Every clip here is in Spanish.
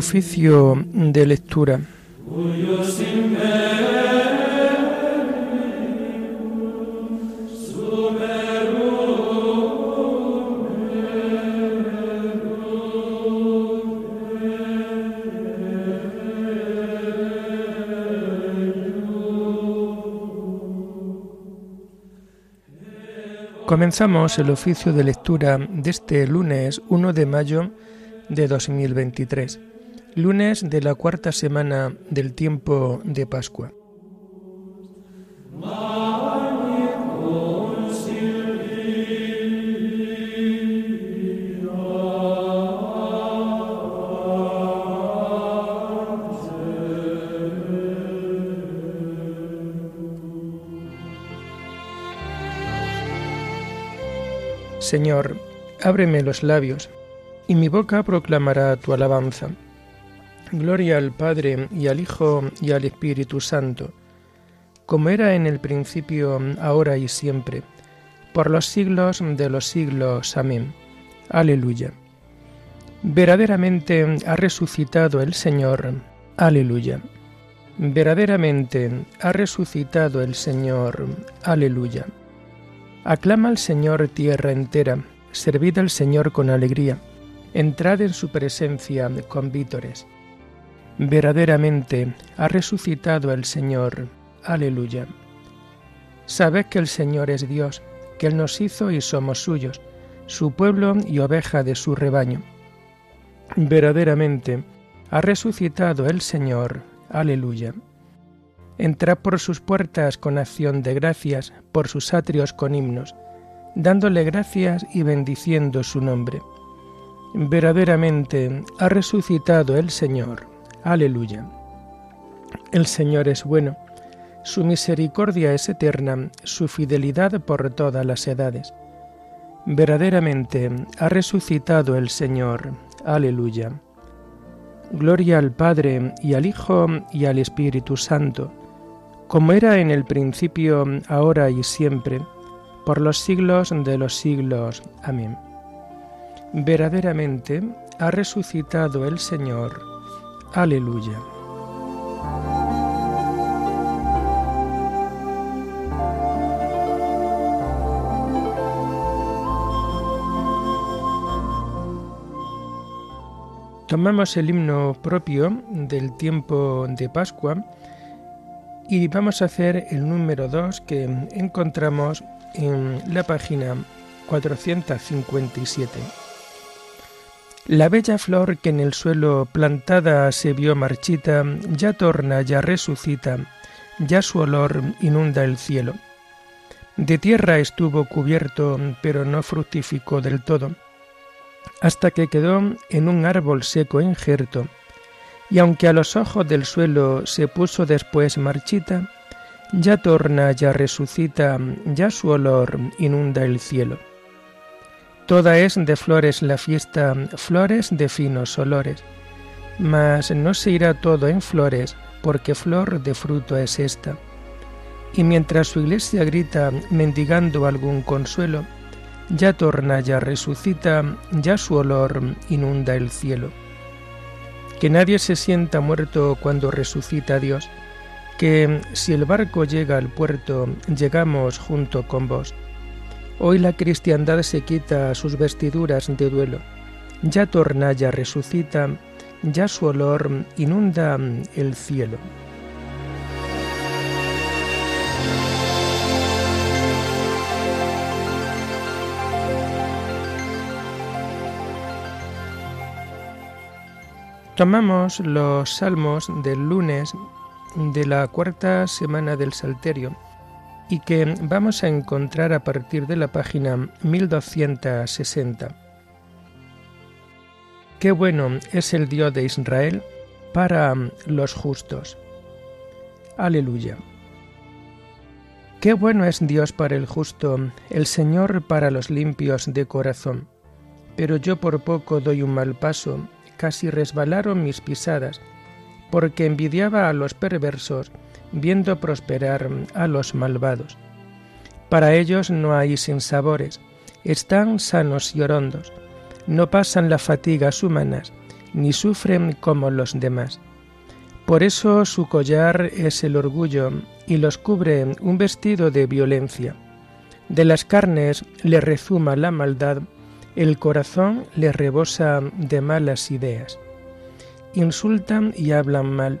Oficio de lectura. Comenzamos el oficio de lectura de este lunes 1 de mayo de 2023, lunes de la cuarta semana del tiempo de Pascua. Señor, ábreme los labios, y mi boca proclamará tu alabanza. Gloria al Padre y al Hijo y al Espíritu Santo, como era en el principio, ahora y siempre, por los siglos de los siglos. Amén. Aleluya. Verdaderamente ha resucitado el Señor. Aleluya. Verdaderamente ha resucitado el Señor. Aleluya. Aclama al Señor tierra entera, servid al Señor con alegría, entrad en su presencia con vítores. Verdaderamente ha resucitado el Señor. Aleluya. Sabed que el Señor es Dios, que Él nos hizo y somos suyos, su pueblo y oveja de su rebaño. Verdaderamente ha resucitado el Señor. Aleluya. Entrad por sus puertas con acción de gracias, por sus atrios con himnos, dándole gracias y bendiciendo su nombre. Verdaderamente ha resucitado el Señor. Aleluya. El Señor es bueno, su misericordia es eterna, su fidelidad por todas las edades. Verdaderamente ha resucitado el Señor. Aleluya. Gloria al Padre y al Hijo y al Espíritu Santo como era en el principio, ahora y siempre, por los siglos de los siglos. Amén. Verdaderamente ha resucitado el Señor. Aleluya. Tomamos el himno propio del tiempo de Pascua y vamos a hacer el número 2 que encontramos en la página 457. La bella flor que en el suelo plantada se vio marchita, ya torna, ya resucita, ya su olor inunda el cielo. De tierra estuvo cubierto, pero no fructificó del todo, hasta que quedó en un árbol seco injerto, y aunque a los ojos del suelo se puso después marchita, ya torna, ya resucita, ya su olor inunda el cielo. Toda es de flores la fiesta, flores de finos olores, mas no se irá todo en flores, porque flor de fruto es esta. Y mientras su iglesia grita mendigando algún consuelo, ya torna, ya resucita, ya su olor inunda el cielo que nadie se sienta muerto cuando resucita Dios, que si el barco llega al puerto, llegamos junto con vos. Hoy la cristiandad se quita sus vestiduras de duelo, ya torna, ya resucita, ya su olor inunda el cielo. Tomamos los salmos del lunes de la cuarta semana del Salterio y que vamos a encontrar a partir de la página 1260. Qué bueno es el Dios de Israel para los justos. Aleluya. Qué bueno es Dios para el justo, el Señor para los limpios de corazón. Pero yo por poco doy un mal paso casi resbalaron mis pisadas, porque envidiaba a los perversos, viendo prosperar a los malvados. Para ellos no hay sinsabores, están sanos y orondos, no pasan las fatigas humanas, ni sufre como los demás. Por eso su collar es el orgullo y los cubre un vestido de violencia. De las carnes le rezuma la maldad, el corazón le rebosa de malas ideas. Insultan y hablan mal,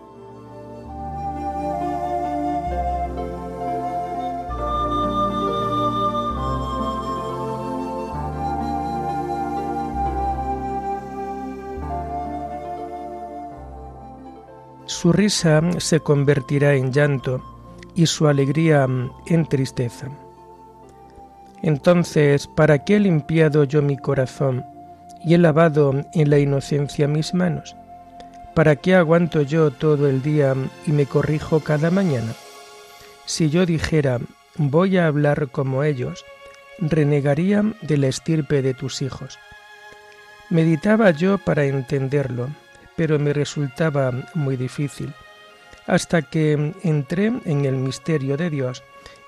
Su risa se convertirá en llanto y su alegría en tristeza. Entonces, ¿para qué he limpiado yo mi corazón y he lavado en la inocencia mis manos? ¿Para qué aguanto yo todo el día y me corrijo cada mañana? Si yo dijera, voy a hablar como ellos, renegaría de la estirpe de tus hijos. Meditaba yo para entenderlo, pero me resultaba muy difícil, hasta que entré en el misterio de Dios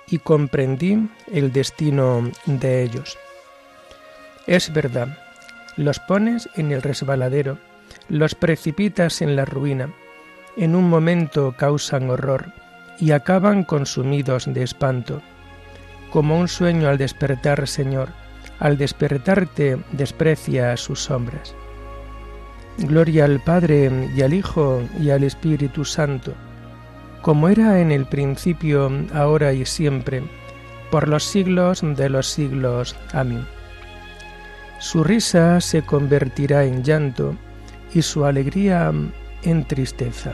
y comprendí el destino de ellos. Es verdad, los pones en el resbaladero, los precipitas en la ruina, en un momento causan horror y acaban consumidos de espanto. Como un sueño al despertar, Señor, al despertarte desprecia sus sombras. Gloria al Padre y al Hijo y al Espíritu Santo, como era en el principio, ahora y siempre, por los siglos de los siglos. Amén. Su risa se convertirá en llanto y su alegría en tristeza.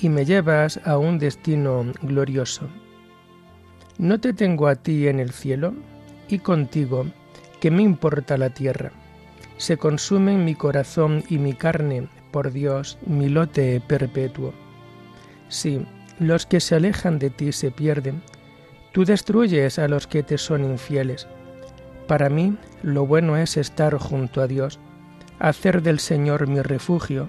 y me llevas a un destino glorioso. ¿No te tengo a ti en el cielo? Y contigo, ¿qué me importa la tierra? Se consumen mi corazón y mi carne, por Dios, mi lote perpetuo. Sí, los que se alejan de ti se pierden. Tú destruyes a los que te son infieles. Para mí, lo bueno es estar junto a Dios, hacer del Señor mi refugio,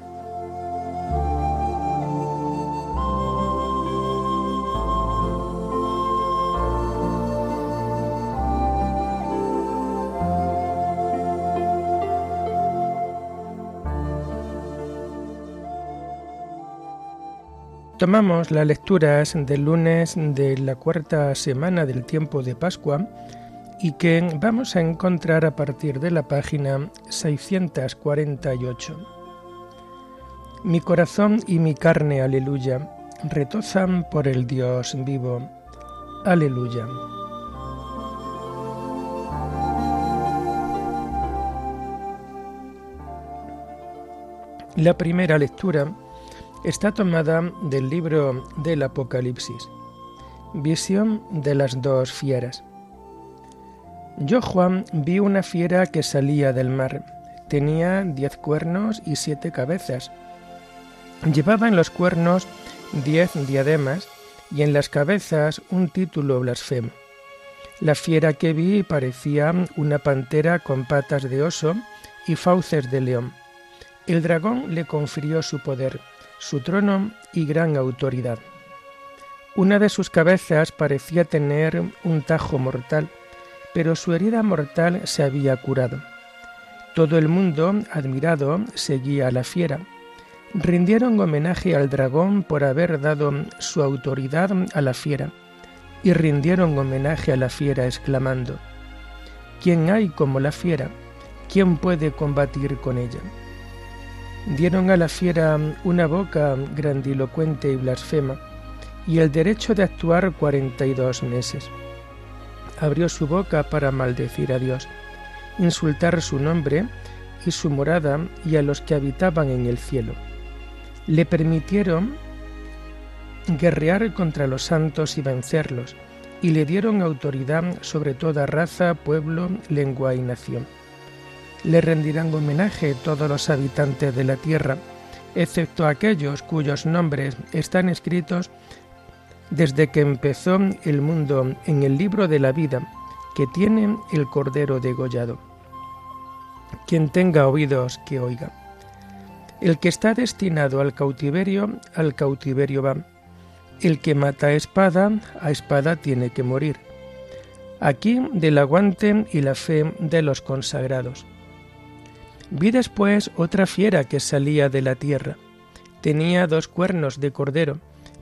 Tomamos las lecturas del lunes de la cuarta semana del tiempo de Pascua y que vamos a encontrar a partir de la página 648. Mi corazón y mi carne, aleluya, retozan por el Dios vivo. Aleluya. La primera lectura está tomada del libro del Apocalipsis. Visión de las dos fieras. Yo, Juan, vi una fiera que salía del mar. Tenía diez cuernos y siete cabezas. Llevaba en los cuernos diez diademas y en las cabezas un título blasfemo. La fiera que vi parecía una pantera con patas de oso y fauces de león. El dragón le confirió su poder, su trono y gran autoridad. Una de sus cabezas parecía tener un tajo mortal, pero su herida mortal se había curado. Todo el mundo, admirado, seguía a la fiera. Rindieron homenaje al dragón por haber dado su autoridad a la fiera, y rindieron homenaje a la fiera exclamando, ¿Quién hay como la fiera? ¿Quién puede combatir con ella? Dieron a la fiera una boca grandilocuente y blasfema, y el derecho de actuar cuarenta y dos meses abrió su boca para maldecir a Dios, insultar su nombre y su morada y a los que habitaban en el cielo. Le permitieron guerrear contra los santos y vencerlos, y le dieron autoridad sobre toda raza, pueblo, lengua y nación. Le rendirán homenaje todos los habitantes de la tierra, excepto aquellos cuyos nombres están escritos desde que empezó el mundo en el libro de la vida que tiene el Cordero degollado. Quien tenga oídos, que oiga. El que está destinado al cautiverio, al cautiverio va. El que mata a espada, a espada tiene que morir. Aquí del aguante y la fe de los consagrados. Vi después otra fiera que salía de la tierra. Tenía dos cuernos de cordero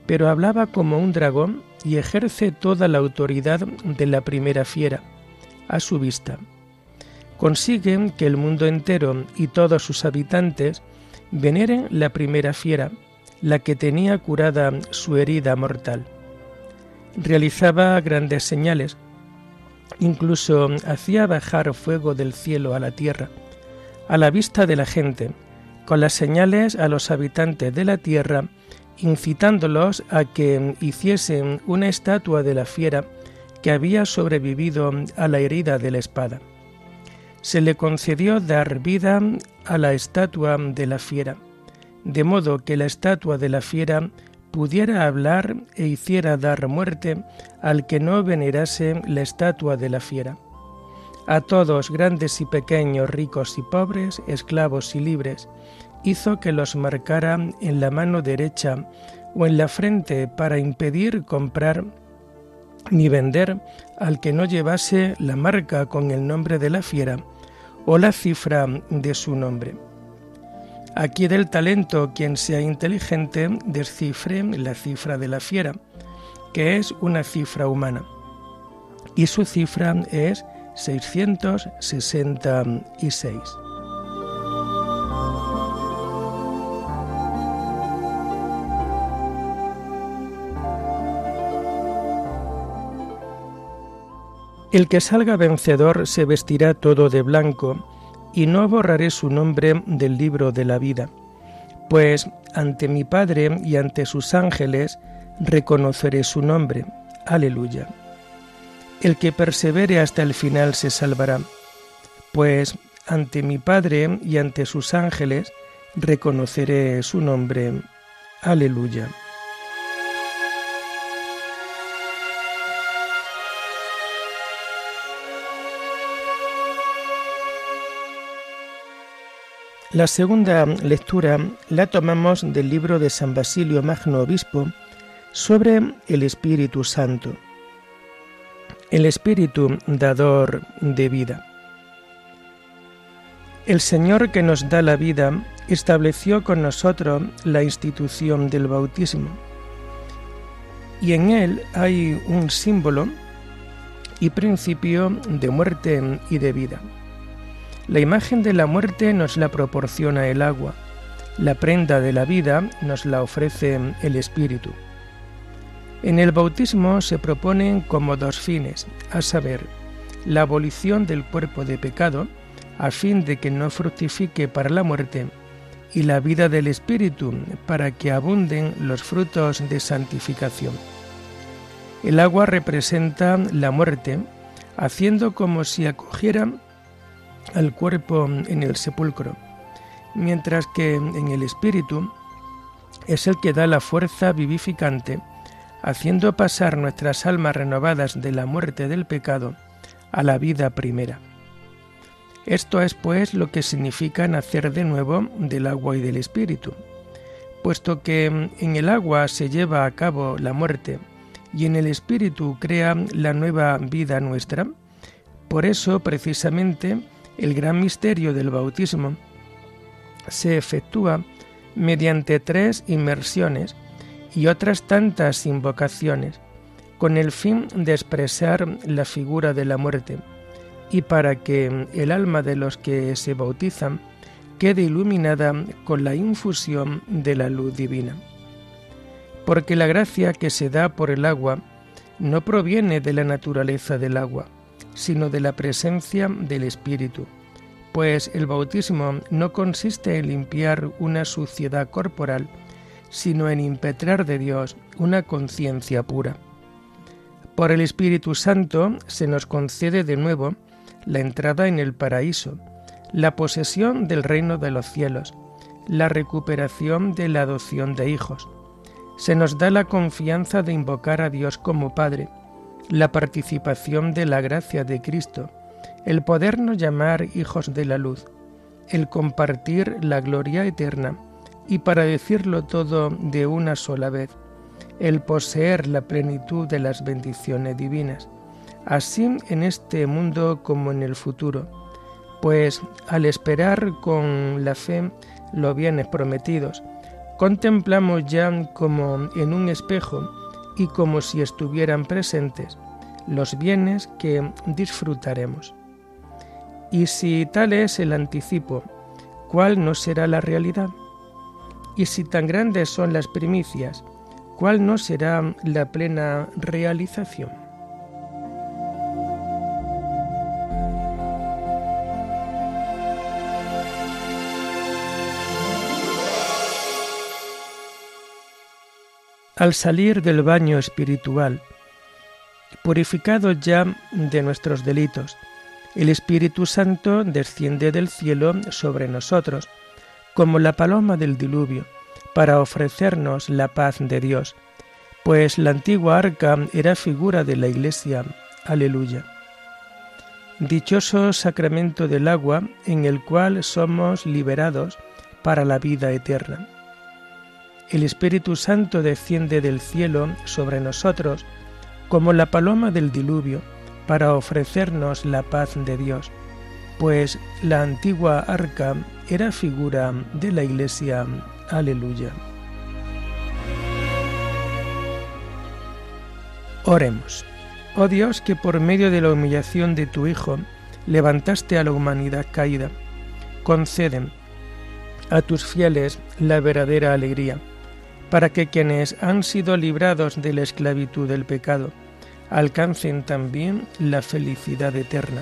pero hablaba como un dragón y ejerce toda la autoridad de la primera fiera, a su vista. Consigue que el mundo entero y todos sus habitantes veneren la primera fiera, la que tenía curada su herida mortal. Realizaba grandes señales, incluso hacía bajar fuego del cielo a la tierra, a la vista de la gente, con las señales a los habitantes de la tierra incitándolos a que hiciesen una estatua de la fiera que había sobrevivido a la herida de la espada. Se le concedió dar vida a la estatua de la fiera, de modo que la estatua de la fiera pudiera hablar e hiciera dar muerte al que no venerase la estatua de la fiera. A todos, grandes y pequeños, ricos y pobres, esclavos y libres, hizo que los marcara en la mano derecha o en la frente para impedir comprar ni vender al que no llevase la marca con el nombre de la fiera o la cifra de su nombre. Aquí del talento quien sea inteligente descifre la cifra de la fiera, que es una cifra humana, y su cifra es 666. El que salga vencedor se vestirá todo de blanco, y no borraré su nombre del libro de la vida, pues ante mi Padre y ante sus ángeles reconoceré su nombre. Aleluya. El que persevere hasta el final se salvará, pues ante mi Padre y ante sus ángeles reconoceré su nombre. Aleluya. La segunda lectura la tomamos del libro de San Basilio Magno Obispo sobre el Espíritu Santo, el Espíritu dador de vida. El Señor que nos da la vida estableció con nosotros la institución del bautismo y en él hay un símbolo y principio de muerte y de vida. La imagen de la muerte nos la proporciona el agua, la prenda de la vida nos la ofrece el Espíritu. En el bautismo se proponen como dos fines, a saber, la abolición del cuerpo de pecado, a fin de que no fructifique para la muerte, y la vida del Espíritu, para que abunden los frutos de santificación. El agua representa la muerte, haciendo como si acogiera al cuerpo en el sepulcro, mientras que en el espíritu es el que da la fuerza vivificante, haciendo pasar nuestras almas renovadas de la muerte del pecado a la vida primera. Esto es pues lo que significa nacer de nuevo del agua y del espíritu. Puesto que en el agua se lleva a cabo la muerte y en el espíritu crea la nueva vida nuestra, por eso precisamente el gran misterio del bautismo se efectúa mediante tres inmersiones y otras tantas invocaciones, con el fin de expresar la figura de la muerte y para que el alma de los que se bautizan quede iluminada con la infusión de la luz divina. Porque la gracia que se da por el agua no proviene de la naturaleza del agua, sino de la presencia del Espíritu, pues el bautismo no consiste en limpiar una suciedad corporal, sino en impetrar de Dios una conciencia pura. Por el Espíritu Santo se nos concede de nuevo la entrada en el paraíso, la posesión del reino de los cielos, la recuperación de la adopción de hijos. Se nos da la confianza de invocar a Dios como Padre, la participación de la gracia de Cristo, el podernos llamar hijos de la luz, el compartir la gloria eterna y para decirlo todo de una sola vez, el poseer la plenitud de las bendiciones divinas así en este mundo como en el futuro, pues al esperar con la fe los bienes prometidos, contemplamos ya como en un espejo y como si estuvieran presentes los bienes que disfrutaremos. Y si tal es el anticipo, ¿cuál no será la realidad? Y si tan grandes son las primicias, ¿cuál no será la plena realización? al salir del baño espiritual, purificados ya de nuestros delitos, el Espíritu Santo desciende del cielo sobre nosotros, como la paloma del diluvio, para ofrecernos la paz de Dios, pues la antigua arca era figura de la Iglesia. Aleluya. Dichoso sacramento del agua en el cual somos liberados para la vida eterna el Espíritu Santo desciende del cielo sobre nosotros como la paloma del diluvio para ofrecernos la paz de Dios, pues la antigua arca era figura de la Iglesia. Aleluya. Oremos. Oh Dios, que por medio de la humillación de tu Hijo levantaste a la humanidad caída, conceden a tus fieles la verdadera alegría para que quienes han sido librados de la esclavitud del pecado alcancen también la felicidad eterna.